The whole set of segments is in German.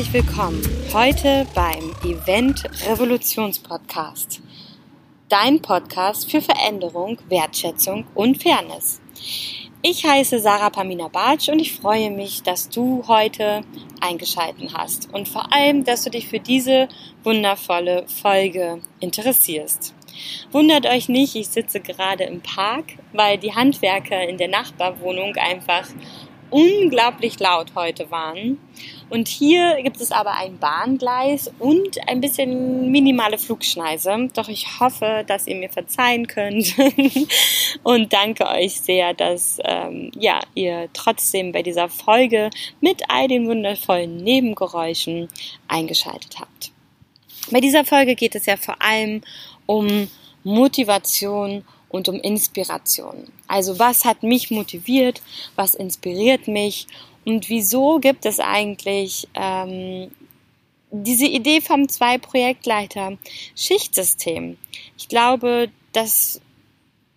herzlich willkommen heute beim Event Revolutions Podcast. Dein Podcast für Veränderung, Wertschätzung und Fairness. Ich heiße Sarah Pamina Bartsch und ich freue mich, dass du heute eingeschalten hast und vor allem, dass du dich für diese wundervolle Folge interessierst. Wundert euch nicht, ich sitze gerade im Park, weil die Handwerker in der Nachbarwohnung einfach unglaublich laut heute waren. Und hier gibt es aber ein Bahngleis und ein bisschen minimale Flugschneise. Doch ich hoffe, dass ihr mir verzeihen könnt und danke euch sehr, dass ähm, ja, ihr trotzdem bei dieser Folge mit all den wundervollen Nebengeräuschen eingeschaltet habt. Bei dieser Folge geht es ja vor allem um Motivation und um Inspiration. Also was hat mich motiviert, was inspiriert mich und wieso gibt es eigentlich ähm, diese Idee vom Zwei-Projektleiter Schichtsystem? Ich glaube, das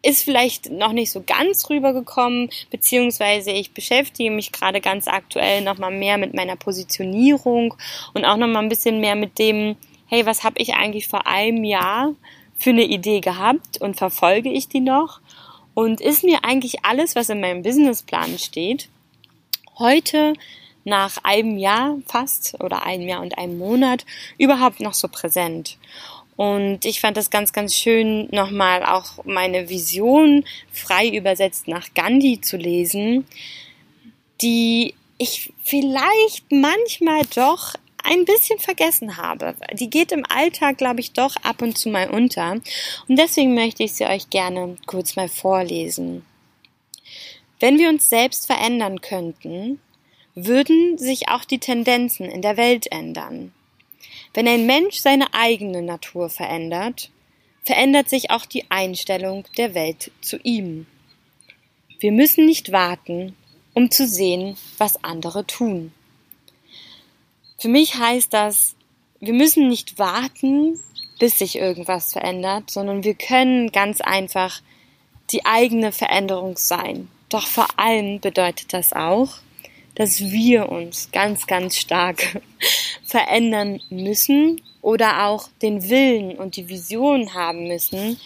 ist vielleicht noch nicht so ganz rübergekommen, beziehungsweise ich beschäftige mich gerade ganz aktuell nochmal mehr mit meiner Positionierung und auch nochmal ein bisschen mehr mit dem, hey, was habe ich eigentlich vor einem Jahr für eine Idee gehabt und verfolge ich die noch? Und ist mir eigentlich alles, was in meinem Businessplan steht, heute nach einem Jahr fast oder einem Jahr und einem Monat überhaupt noch so präsent? Und ich fand das ganz, ganz schön, nochmal auch meine Vision frei übersetzt nach Gandhi zu lesen, die ich vielleicht manchmal doch ein bisschen vergessen habe. Die geht im Alltag, glaube ich, doch ab und zu mal unter. Und deswegen möchte ich sie euch gerne kurz mal vorlesen. Wenn wir uns selbst verändern könnten, würden sich auch die Tendenzen in der Welt ändern. Wenn ein Mensch seine eigene Natur verändert, verändert sich auch die Einstellung der Welt zu ihm. Wir müssen nicht warten, um zu sehen, was andere tun. Für mich heißt das, wir müssen nicht warten, bis sich irgendwas verändert, sondern wir können ganz einfach die eigene Veränderung sein. Doch vor allem bedeutet das auch, dass wir uns ganz, ganz stark verändern müssen oder auch den Willen und die Vision haben müssen,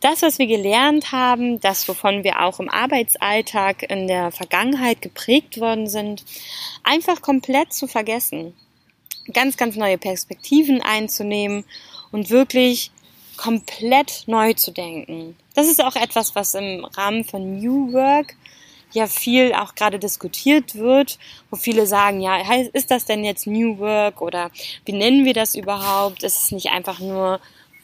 das, was wir gelernt haben, das, wovon wir auch im Arbeitsalltag in der Vergangenheit geprägt worden sind, einfach komplett zu vergessen ganz, ganz neue Perspektiven einzunehmen und wirklich komplett neu zu denken. Das ist auch etwas, was im Rahmen von New Work ja viel auch gerade diskutiert wird, wo viele sagen, ja, ist das denn jetzt New Work oder wie nennen wir das überhaupt? Ist es nicht einfach nur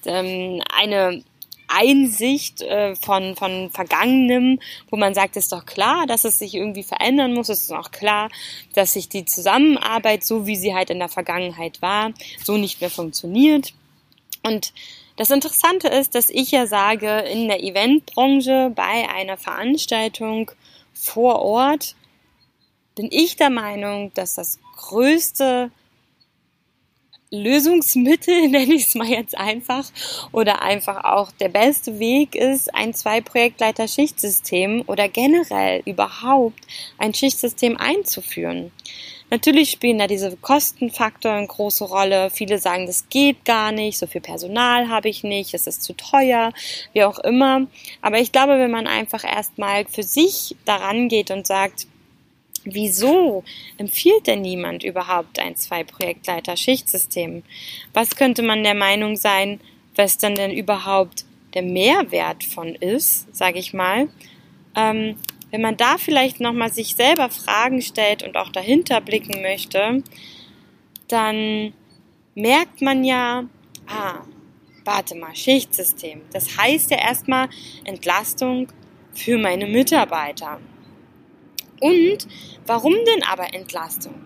ähm, eine Einsicht äh, von, von Vergangenem, wo man sagt, ist doch klar, dass es sich irgendwie verändern muss, es ist auch klar, dass sich die Zusammenarbeit, so wie sie halt in der Vergangenheit war, so nicht mehr funktioniert. Und das Interessante ist, dass ich ja sage, in der Eventbranche bei einer Veranstaltung vor Ort bin ich der Meinung, dass das größte Lösungsmittel, nenne ich es mal jetzt einfach, oder einfach auch der beste Weg ist, ein Zwei-Projektleiter-Schichtsystem oder generell überhaupt ein Schichtsystem einzuführen. Natürlich spielen da diese Kostenfaktoren eine große Rolle. Viele sagen, das geht gar nicht, so viel Personal habe ich nicht, es ist zu teuer, wie auch immer. Aber ich glaube, wenn man einfach erstmal für sich daran geht und sagt, Wieso empfiehlt denn niemand überhaupt ein Zwei-Projektleiter-Schichtsystem? Was könnte man der Meinung sein, was dann denn überhaupt der Mehrwert von ist, sage ich mal? Ähm, wenn man da vielleicht nochmal sich selber Fragen stellt und auch dahinter blicken möchte, dann merkt man ja, ah, warte mal, Schichtsystem. Das heißt ja erstmal Entlastung für meine Mitarbeiter. Und warum denn aber Entlastung?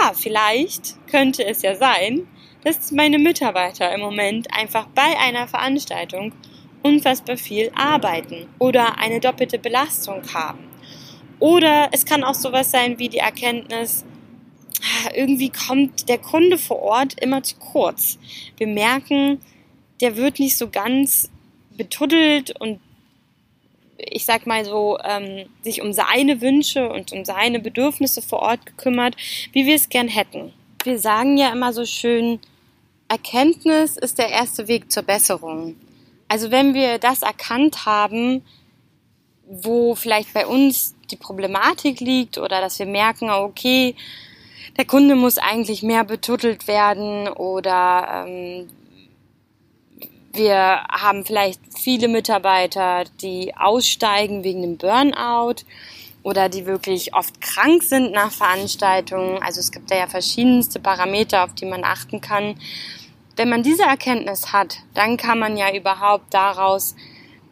Ah, vielleicht könnte es ja sein, dass meine Mitarbeiter im Moment einfach bei einer Veranstaltung unfassbar viel arbeiten oder eine doppelte Belastung haben. Oder es kann auch sowas sein wie die Erkenntnis, irgendwie kommt der Kunde vor Ort immer zu kurz. Wir merken, der wird nicht so ganz betuddelt und ich sag mal so, ähm, sich um seine Wünsche und um seine Bedürfnisse vor Ort gekümmert, wie wir es gern hätten. wir sagen ja immer so schön, Erkenntnis ist der erste Weg zur Besserung. Also wenn wir das erkannt haben, wo vielleicht bei uns die Problematik liegt oder dass wir merken, okay, der Kunde muss eigentlich mehr betuttelt werden oder ähm, wir haben vielleicht viele Mitarbeiter, die aussteigen wegen dem Burnout oder die wirklich oft krank sind nach Veranstaltungen. Also es gibt da ja verschiedenste Parameter, auf die man achten kann. Wenn man diese Erkenntnis hat, dann kann man ja überhaupt daraus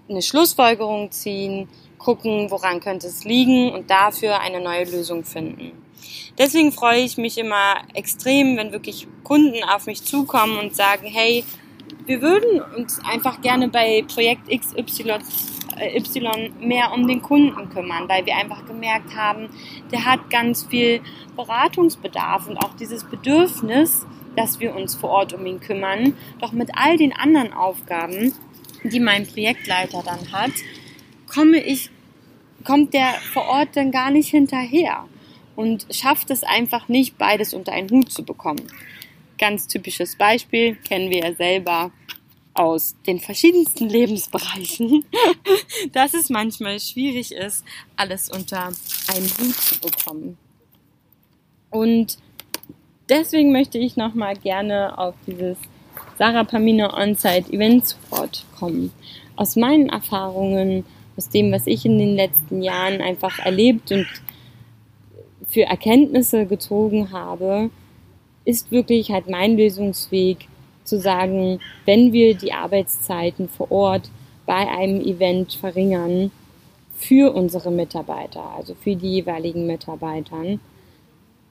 eine Schlussfolgerung ziehen, gucken, woran könnte es liegen und dafür eine neue Lösung finden. Deswegen freue ich mich immer extrem, wenn wirklich Kunden auf mich zukommen und sagen, hey, wir würden uns einfach gerne bei Projekt XY äh, mehr um den Kunden kümmern, weil wir einfach gemerkt haben, der hat ganz viel Beratungsbedarf und auch dieses Bedürfnis, dass wir uns vor Ort um ihn kümmern. Doch mit all den anderen Aufgaben, die mein Projektleiter dann hat, komme ich, kommt der vor Ort dann gar nicht hinterher und schafft es einfach nicht, beides unter einen Hut zu bekommen. Ganz typisches Beispiel kennen wir ja selber aus den verschiedensten Lebensbereichen, dass es manchmal schwierig ist, alles unter einen Hut zu bekommen. Und deswegen möchte ich nochmal gerne auf dieses Sarah Pamina On-Site Event Support kommen. Aus meinen Erfahrungen, aus dem, was ich in den letzten Jahren einfach erlebt und für Erkenntnisse gezogen habe, ist wirklich halt mein Lösungsweg, zu sagen, wenn wir die Arbeitszeiten vor Ort bei einem Event verringern für unsere Mitarbeiter, also für die jeweiligen Mitarbeitern,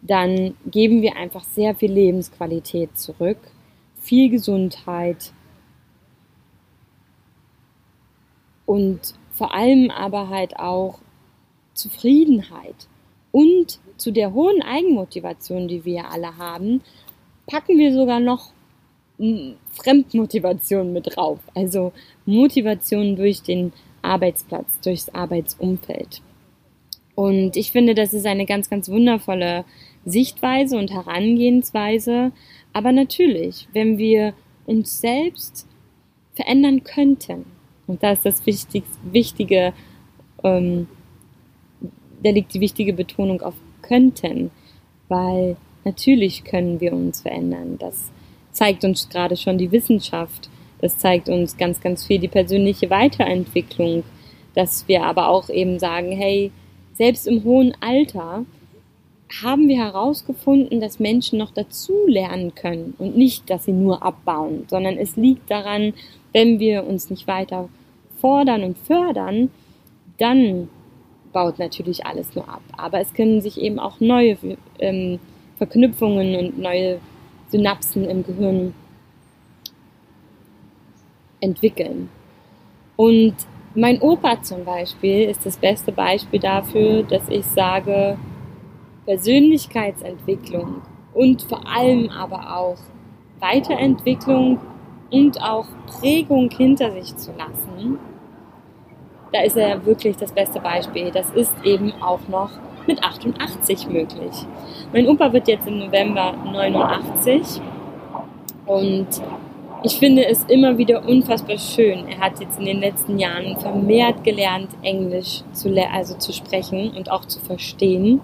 dann geben wir einfach sehr viel Lebensqualität zurück, viel Gesundheit und vor allem aber halt auch Zufriedenheit und zu der hohen Eigenmotivation, die wir alle haben, packen wir sogar noch Fremdmotivation mit drauf. Also Motivation durch den Arbeitsplatz, durchs Arbeitsumfeld. Und ich finde, das ist eine ganz, ganz wundervolle Sichtweise und Herangehensweise. Aber natürlich, wenn wir uns selbst verändern könnten, und da ist das wichtig, wichtige, ähm, da liegt die wichtige Betonung auf könnten, weil natürlich können wir uns verändern. Das zeigt uns gerade schon die Wissenschaft. Das zeigt uns ganz, ganz viel die persönliche Weiterentwicklung. Dass wir aber auch eben sagen, hey, selbst im hohen Alter haben wir herausgefunden, dass Menschen noch dazu lernen können und nicht, dass sie nur abbauen, sondern es liegt daran, wenn wir uns nicht weiter fordern und fördern, dann baut natürlich alles nur ab. Aber es können sich eben auch neue ähm, Verknüpfungen und neue Synapsen im Gehirn entwickeln. Und mein Opa zum Beispiel ist das beste Beispiel dafür, dass ich sage, Persönlichkeitsentwicklung und vor allem aber auch Weiterentwicklung und auch Prägung hinter sich zu lassen, da ist er wirklich das beste Beispiel. Das ist eben auch noch mit 88 möglich. Mein Opa wird jetzt im November 89 und ich finde es immer wieder unfassbar schön. Er hat jetzt in den letzten Jahren vermehrt gelernt, Englisch zu, also zu sprechen und auch zu verstehen.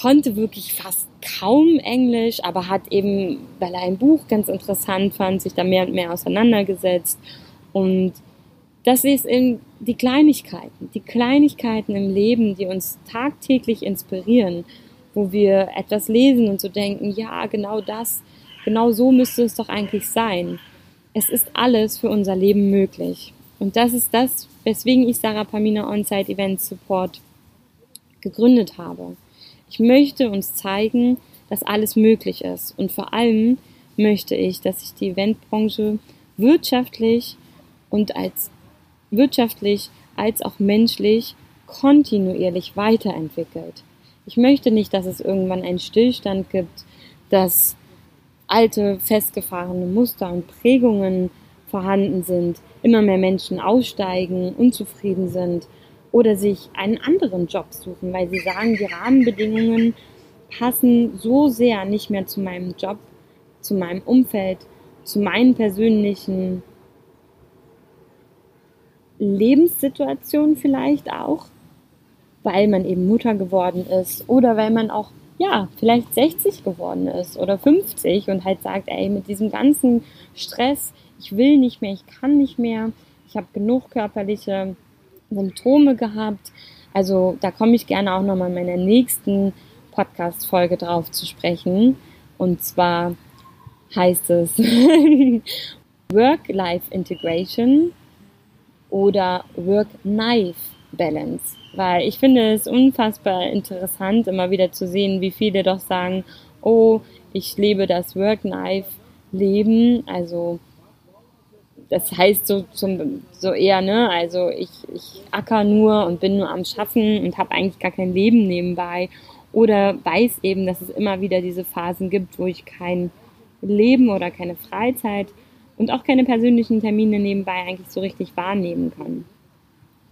Konnte wirklich fast kaum Englisch, aber hat eben, weil er ein Buch ganz interessant fand, sich da mehr und mehr auseinandergesetzt und das ist in die Kleinigkeiten, die Kleinigkeiten im Leben, die uns tagtäglich inspirieren, wo wir etwas lesen und so denken, ja, genau das, genau so müsste es doch eigentlich sein. Es ist alles für unser Leben möglich. Und das ist das, weswegen ich Sarah Pamina On-Site Event Support gegründet habe. Ich möchte uns zeigen, dass alles möglich ist. Und vor allem möchte ich, dass sich die Eventbranche wirtschaftlich und als wirtschaftlich als auch menschlich kontinuierlich weiterentwickelt. Ich möchte nicht, dass es irgendwann einen Stillstand gibt, dass alte, festgefahrene Muster und Prägungen vorhanden sind, immer mehr Menschen aussteigen, unzufrieden sind oder sich einen anderen Job suchen, weil sie sagen, die Rahmenbedingungen passen so sehr nicht mehr zu meinem Job, zu meinem Umfeld, zu meinen persönlichen Lebenssituationen vielleicht auch, weil man eben Mutter geworden ist oder weil man auch ja, vielleicht 60 geworden ist oder 50 und halt sagt, ey, mit diesem ganzen Stress, ich will nicht mehr, ich kann nicht mehr, ich habe genug körperliche Symptome gehabt. Also da komme ich gerne auch nochmal in meiner nächsten Podcast-Folge drauf zu sprechen. Und zwar heißt es Work-Life-Integration oder Work-Knife-Balance weil ich finde es unfassbar interessant, immer wieder zu sehen, wie viele doch sagen, oh, ich lebe das Work-Knife-Leben, also das heißt so, zum, so eher, ne, also ich, ich acker nur und bin nur am Schaffen und habe eigentlich gar kein Leben nebenbei oder weiß eben, dass es immer wieder diese Phasen gibt, wo ich kein Leben oder keine Freizeit und auch keine persönlichen Termine nebenbei eigentlich so richtig wahrnehmen kann.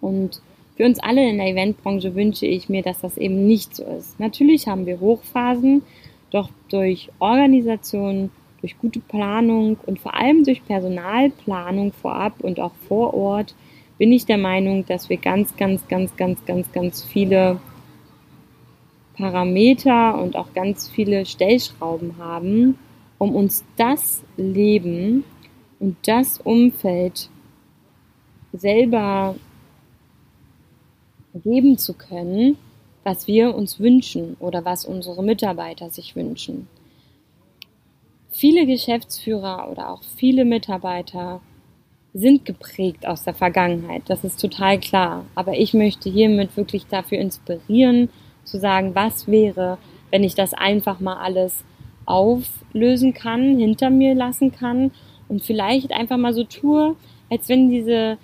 Und für uns alle in der Eventbranche wünsche ich mir, dass das eben nicht so ist. Natürlich haben wir Hochphasen, doch durch Organisation, durch gute Planung und vor allem durch Personalplanung vorab und auch vor Ort bin ich der Meinung, dass wir ganz, ganz, ganz, ganz, ganz, ganz viele Parameter und auch ganz viele Stellschrauben haben, um uns das Leben und das Umfeld selber geben zu können, was wir uns wünschen oder was unsere Mitarbeiter sich wünschen. Viele Geschäftsführer oder auch viele Mitarbeiter sind geprägt aus der Vergangenheit. Das ist total klar. Aber ich möchte hiermit wirklich dafür inspirieren, zu sagen, was wäre, wenn ich das einfach mal alles auflösen kann, hinter mir lassen kann und vielleicht einfach mal so tue, als wenn diese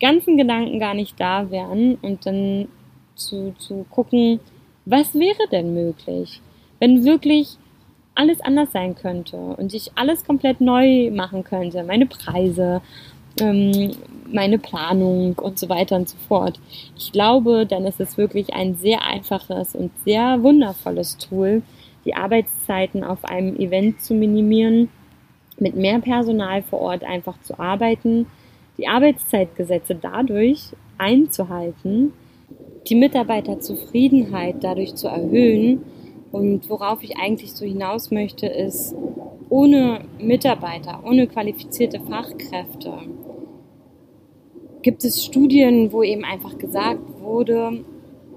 ganzen Gedanken gar nicht da wären und dann zu, zu gucken, was wäre denn möglich, wenn wirklich alles anders sein könnte und ich alles komplett neu machen könnte, meine Preise, ähm, meine Planung und so weiter und so fort. Ich glaube, dann ist es wirklich ein sehr einfaches und sehr wundervolles Tool, die Arbeitszeiten auf einem Event zu minimieren, mit mehr Personal vor Ort einfach zu arbeiten, die Arbeitszeitgesetze dadurch einzuhalten, die Mitarbeiterzufriedenheit dadurch zu erhöhen. Und worauf ich eigentlich so hinaus möchte, ist, ohne Mitarbeiter, ohne qualifizierte Fachkräfte gibt es Studien, wo eben einfach gesagt wurde,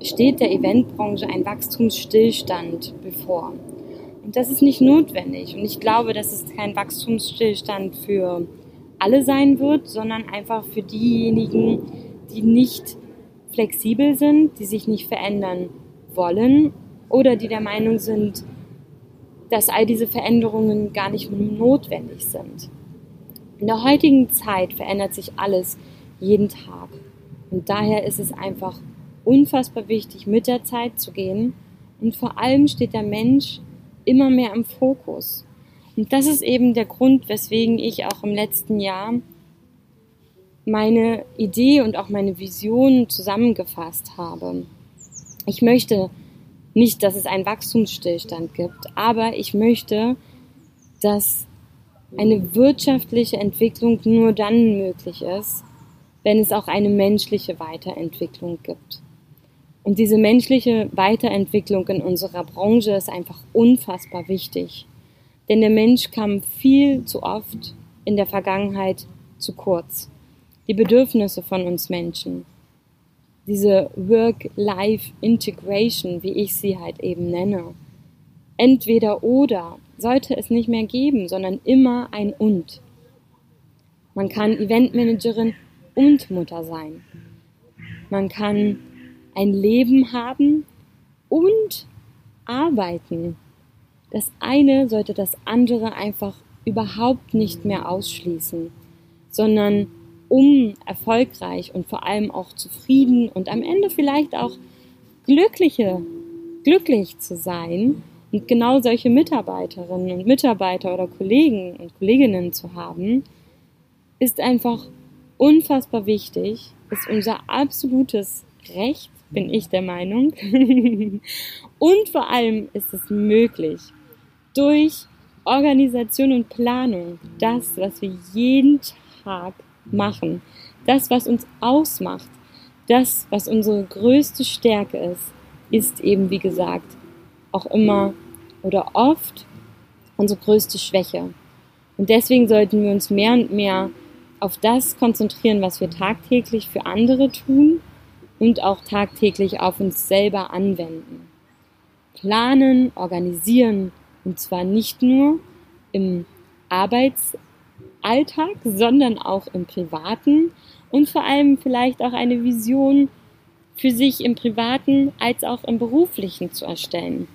steht der Eventbranche ein Wachstumsstillstand bevor. Und das ist nicht notwendig. Und ich glaube, das ist kein Wachstumsstillstand für alle sein wird, sondern einfach für diejenigen, die nicht flexibel sind, die sich nicht verändern wollen oder die der Meinung sind, dass all diese Veränderungen gar nicht notwendig sind. In der heutigen Zeit verändert sich alles jeden Tag. Und daher ist es einfach unfassbar wichtig, mit der Zeit zu gehen. Und vor allem steht der Mensch immer mehr im Fokus. Und das ist eben der Grund, weswegen ich auch im letzten Jahr meine Idee und auch meine Vision zusammengefasst habe. Ich möchte nicht, dass es einen Wachstumsstillstand gibt, aber ich möchte, dass eine wirtschaftliche Entwicklung nur dann möglich ist, wenn es auch eine menschliche Weiterentwicklung gibt. Und diese menschliche Weiterentwicklung in unserer Branche ist einfach unfassbar wichtig. Denn der Mensch kam viel zu oft in der Vergangenheit zu kurz. Die Bedürfnisse von uns Menschen, diese Work-Life-Integration, wie ich sie halt eben nenne, entweder oder sollte es nicht mehr geben, sondern immer ein und. Man kann Eventmanagerin und Mutter sein. Man kann ein Leben haben und arbeiten. Das eine sollte das andere einfach überhaupt nicht mehr ausschließen, sondern um erfolgreich und vor allem auch zufrieden und am Ende vielleicht auch glückliche, glücklich zu sein und genau solche Mitarbeiterinnen und Mitarbeiter oder Kollegen und Kolleginnen zu haben, ist einfach unfassbar wichtig, ist unser absolutes Recht bin ich der Meinung. und vor allem ist es möglich, durch Organisation und Planung, das, was wir jeden Tag machen, das, was uns ausmacht, das, was unsere größte Stärke ist, ist eben, wie gesagt, auch immer oder oft unsere größte Schwäche. Und deswegen sollten wir uns mehr und mehr auf das konzentrieren, was wir tagtäglich für andere tun und auch tagtäglich auf uns selber anwenden. Planen, organisieren und zwar nicht nur im Arbeitsalltag, sondern auch im privaten und vor allem vielleicht auch eine Vision für sich im privaten als auch im beruflichen zu erstellen.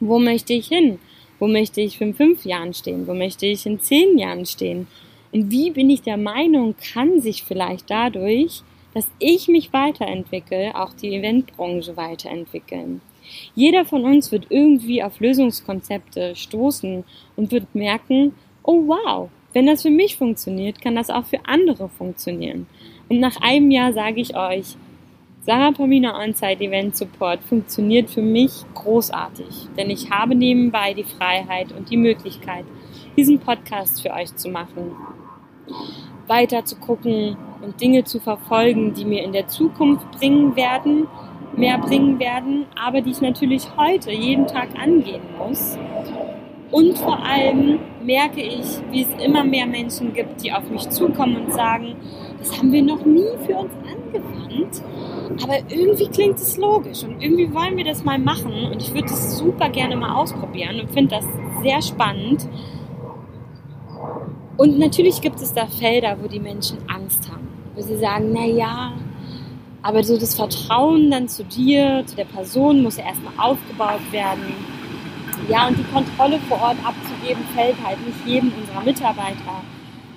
Wo möchte ich hin? Wo möchte ich in fünf Jahren stehen? Wo möchte ich in zehn Jahren stehen? Und wie bin ich der Meinung, kann sich vielleicht dadurch, dass ich mich weiterentwickle, auch die Eventbranche weiterentwickeln? Jeder von uns wird irgendwie auf Lösungskonzepte stoßen und wird merken, oh wow, wenn das für mich funktioniert, kann das auch für andere funktionieren. Und nach einem Jahr sage ich euch, Sarah Pamina On-Site Event Support funktioniert für mich großartig, denn ich habe nebenbei die Freiheit und die Möglichkeit, diesen Podcast für euch zu machen, weiter zu gucken und Dinge zu verfolgen, die mir in der Zukunft bringen werden, mehr bringen werden, aber die ich natürlich heute jeden Tag angehen muss. Und vor allem merke ich, wie es immer mehr Menschen gibt, die auf mich zukommen und sagen, das haben wir noch nie für uns angewandt, aber irgendwie klingt es logisch und irgendwie wollen wir das mal machen und ich würde das super gerne mal ausprobieren und finde das sehr spannend. Und natürlich gibt es da Felder, wo die Menschen Angst haben, wo sie sagen, na ja, aber so das Vertrauen dann zu dir, zu der Person muss ja erstmal aufgebaut werden. Ja, und die Kontrolle vor Ort abzugeben, fällt halt nicht jedem unserer Mitarbeiter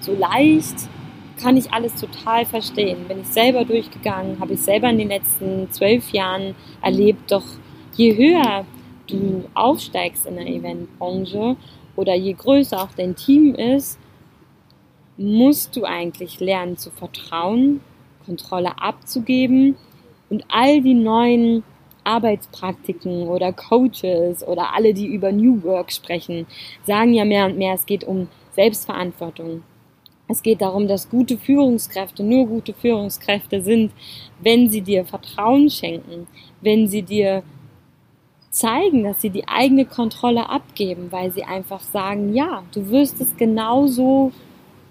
so leicht kann ich alles total verstehen. Bin ich selber durchgegangen, habe ich selber in den letzten zwölf Jahren erlebt. Doch je höher du aufsteigst in der Eventbranche oder je größer auch dein Team ist, musst du eigentlich lernen zu vertrauen, Kontrolle abzugeben und all die neuen Arbeitspraktiken oder Coaches oder alle, die über New Work sprechen, sagen ja mehr und mehr, es geht um Selbstverantwortung, es geht darum, dass gute Führungskräfte nur gute Führungskräfte sind, wenn sie dir Vertrauen schenken, wenn sie dir zeigen, dass sie die eigene Kontrolle abgeben, weil sie einfach sagen, ja, du wirst es genauso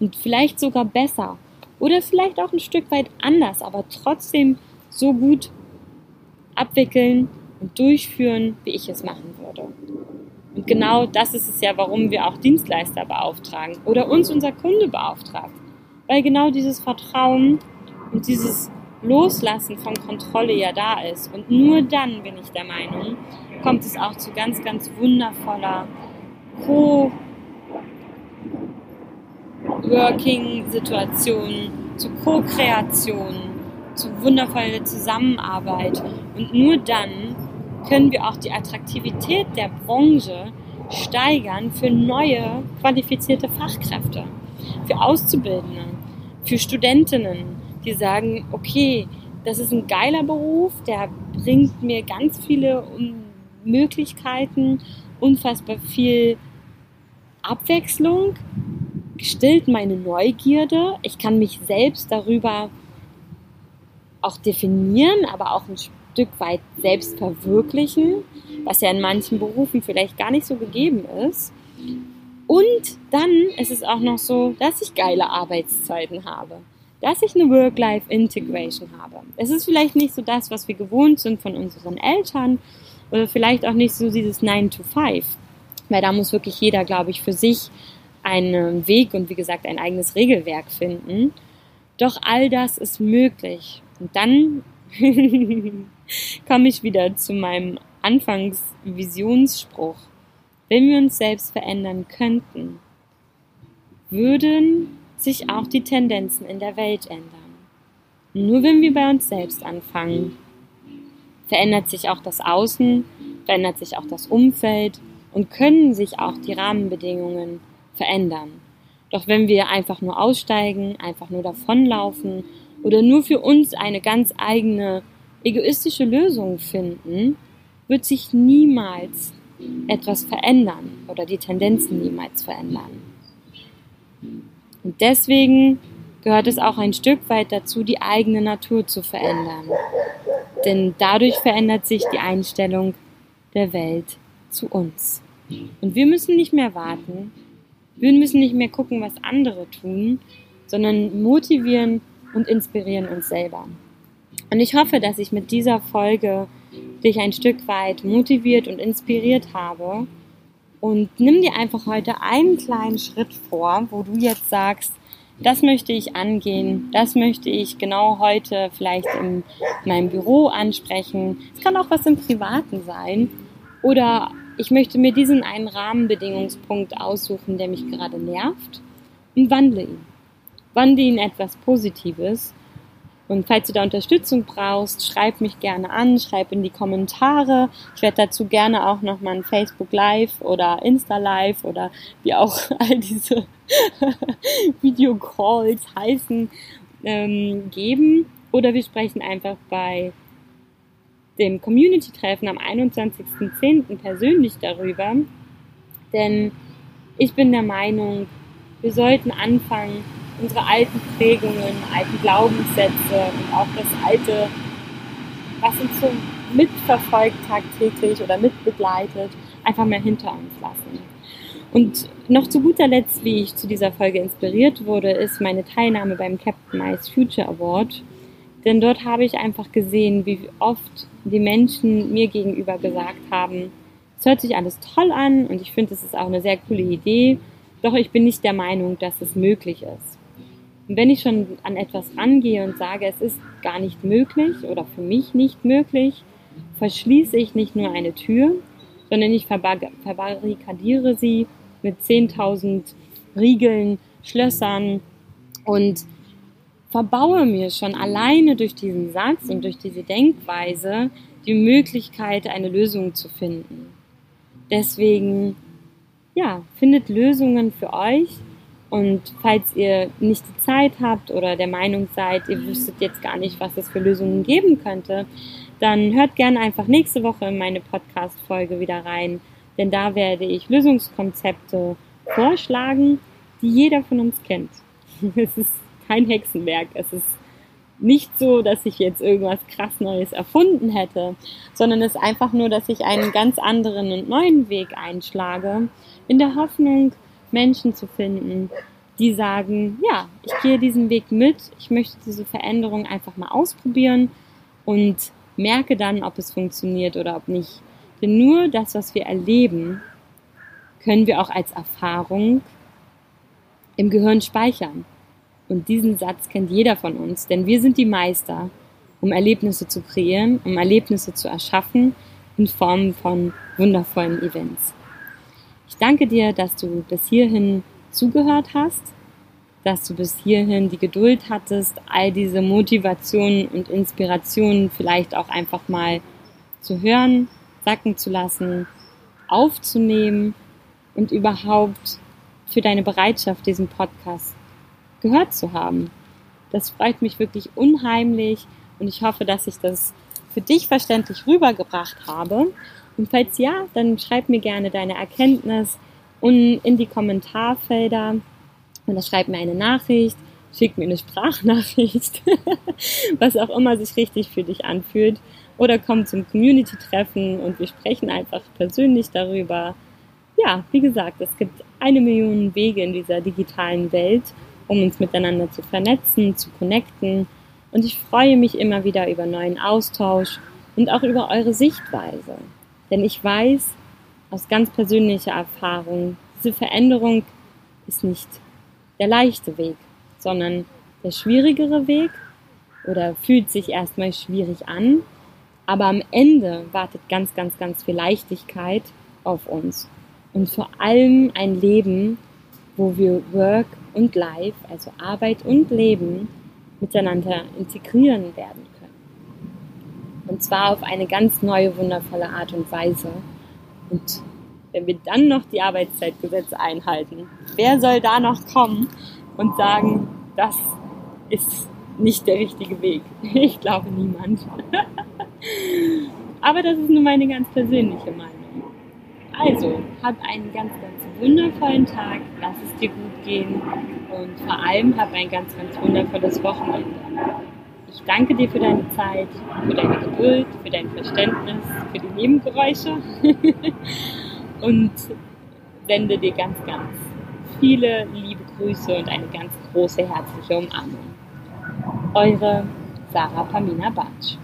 und vielleicht sogar besser oder vielleicht auch ein Stück weit anders, aber trotzdem so gut abwickeln und durchführen, wie ich es machen würde. Und genau das ist es ja, warum wir auch Dienstleister beauftragen oder uns unser Kunde beauftragt. Weil genau dieses Vertrauen und dieses Loslassen von Kontrolle ja da ist. Und nur dann, bin ich der Meinung, kommt es auch zu ganz, ganz wundervoller Co-Working-Situationen, zu Co-Kreation, zu wundervoller Zusammenarbeit. Und nur dann können wir auch die Attraktivität der Branche steigern für neue qualifizierte Fachkräfte, für Auszubildende, für Studentinnen, die sagen, okay, das ist ein geiler Beruf, der bringt mir ganz viele Möglichkeiten, unfassbar viel Abwechslung, stillt meine Neugierde, ich kann mich selbst darüber auch definieren, aber auch ein Stück weit selbst verwirklichen, was ja in manchen Berufen vielleicht gar nicht so gegeben ist. Und dann ist es auch noch so, dass ich geile Arbeitszeiten habe, dass ich eine Work-Life-Integration habe. Es ist vielleicht nicht so das, was wir gewohnt sind von unseren Eltern oder vielleicht auch nicht so dieses 9 to 5, weil da muss wirklich jeder, glaube ich, für sich einen Weg und wie gesagt ein eigenes Regelwerk finden. Doch all das ist möglich. Und dann komme ich wieder zu meinem Anfangsvisionsspruch. Wenn wir uns selbst verändern könnten, würden sich auch die Tendenzen in der Welt ändern. Nur wenn wir bei uns selbst anfangen, verändert sich auch das Außen, verändert sich auch das Umfeld und können sich auch die Rahmenbedingungen verändern. Doch wenn wir einfach nur aussteigen, einfach nur davonlaufen oder nur für uns eine ganz eigene egoistische Lösungen finden, wird sich niemals etwas verändern oder die Tendenzen niemals verändern. Und deswegen gehört es auch ein Stück weit dazu, die eigene Natur zu verändern. Denn dadurch verändert sich die Einstellung der Welt zu uns. Und wir müssen nicht mehr warten, wir müssen nicht mehr gucken, was andere tun, sondern motivieren und inspirieren uns selber. Und ich hoffe, dass ich mit dieser Folge dich ein Stück weit motiviert und inspiriert habe. Und nimm dir einfach heute einen kleinen Schritt vor, wo du jetzt sagst, das möchte ich angehen, das möchte ich genau heute vielleicht in meinem Büro ansprechen. Es kann auch was im Privaten sein. Oder ich möchte mir diesen einen Rahmenbedingungspunkt aussuchen, der mich gerade nervt und wandle ihn. Wandle ihn etwas Positives und falls du da Unterstützung brauchst, schreib mich gerne an, schreib in die Kommentare. Ich werde dazu gerne auch nochmal ein Facebook Live oder Insta Live oder wie auch all diese Videocalls heißen, ähm, geben. Oder wir sprechen einfach bei dem Community-Treffen am 21.10. persönlich darüber. Denn ich bin der Meinung, wir sollten anfangen, unsere alten Prägungen, alten Glaubenssätze und auch das alte, was uns so mitverfolgt tagtäglich oder mitbegleitet, einfach mehr hinter uns lassen. Und noch zu guter Letzt, wie ich zu dieser Folge inspiriert wurde, ist meine Teilnahme beim Captain Mice Future Award. Denn dort habe ich einfach gesehen, wie oft die Menschen mir gegenüber gesagt haben, es hört sich alles toll an und ich finde, es ist auch eine sehr coole Idee, doch ich bin nicht der Meinung, dass es möglich ist. Und wenn ich schon an etwas rangehe und sage, es ist gar nicht möglich oder für mich nicht möglich, verschließe ich nicht nur eine Tür, sondern ich verbarrikadiere sie mit 10.000 Riegeln, Schlössern und verbaue mir schon alleine durch diesen Satz und durch diese Denkweise die Möglichkeit, eine Lösung zu finden. Deswegen, ja, findet Lösungen für euch, und falls ihr nicht die Zeit habt oder der Meinung seid, ihr wüsstet jetzt gar nicht, was es für Lösungen geben könnte, dann hört gerne einfach nächste Woche in meine Podcast-Folge wieder rein, denn da werde ich Lösungskonzepte vorschlagen, die jeder von uns kennt. Es ist kein Hexenwerk, es ist nicht so, dass ich jetzt irgendwas krass Neues erfunden hätte, sondern es ist einfach nur, dass ich einen ganz anderen und neuen Weg einschlage, in der Hoffnung, Menschen zu finden, die sagen, ja, ich gehe diesen Weg mit, ich möchte diese Veränderung einfach mal ausprobieren und merke dann, ob es funktioniert oder ob nicht. Denn nur das, was wir erleben, können wir auch als Erfahrung im Gehirn speichern. Und diesen Satz kennt jeder von uns, denn wir sind die Meister, um Erlebnisse zu kreieren, um Erlebnisse zu erschaffen in Form von wundervollen Events. Ich danke dir, dass du bis hierhin zugehört hast, dass du bis hierhin die Geduld hattest, all diese Motivationen und Inspirationen vielleicht auch einfach mal zu hören, sacken zu lassen, aufzunehmen und überhaupt für deine Bereitschaft, diesen Podcast gehört zu haben. Das freut mich wirklich unheimlich und ich hoffe, dass ich das für dich verständlich rübergebracht habe und falls ja, dann schreib mir gerne deine Erkenntnis in die Kommentarfelder oder schreib mir eine Nachricht, schick mir eine Sprachnachricht, was auch immer sich richtig für dich anfühlt. Oder komm zum Community-Treffen und wir sprechen einfach persönlich darüber. Ja, wie gesagt, es gibt eine Million Wege in dieser digitalen Welt, um uns miteinander zu vernetzen, zu connecten. Und ich freue mich immer wieder über neuen Austausch und auch über eure Sichtweise. Denn ich weiß aus ganz persönlicher Erfahrung, diese Veränderung ist nicht der leichte Weg, sondern der schwierigere Weg oder fühlt sich erstmal schwierig an, aber am Ende wartet ganz, ganz, ganz viel Leichtigkeit auf uns. Und vor allem ein Leben, wo wir Work und Life, also Arbeit und Leben, miteinander integrieren werden und zwar auf eine ganz neue, wundervolle Art und Weise. Und wenn wir dann noch die Arbeitszeitgesetze einhalten, wer soll da noch kommen und sagen, das ist nicht der richtige Weg. Ich glaube niemand. Aber das ist nur meine ganz persönliche Meinung. Also, hab einen ganz, ganz wundervollen Tag, lass es dir gut gehen und vor allem hab ein ganz, ganz wundervolles Wochenende. Ich danke dir für deine Zeit, für deine Geduld, für dein Verständnis, für die Nebengeräusche und sende dir ganz, ganz viele liebe Grüße und eine ganz große herzliche Umarmung. Eure Sarah Pamina Bartsch.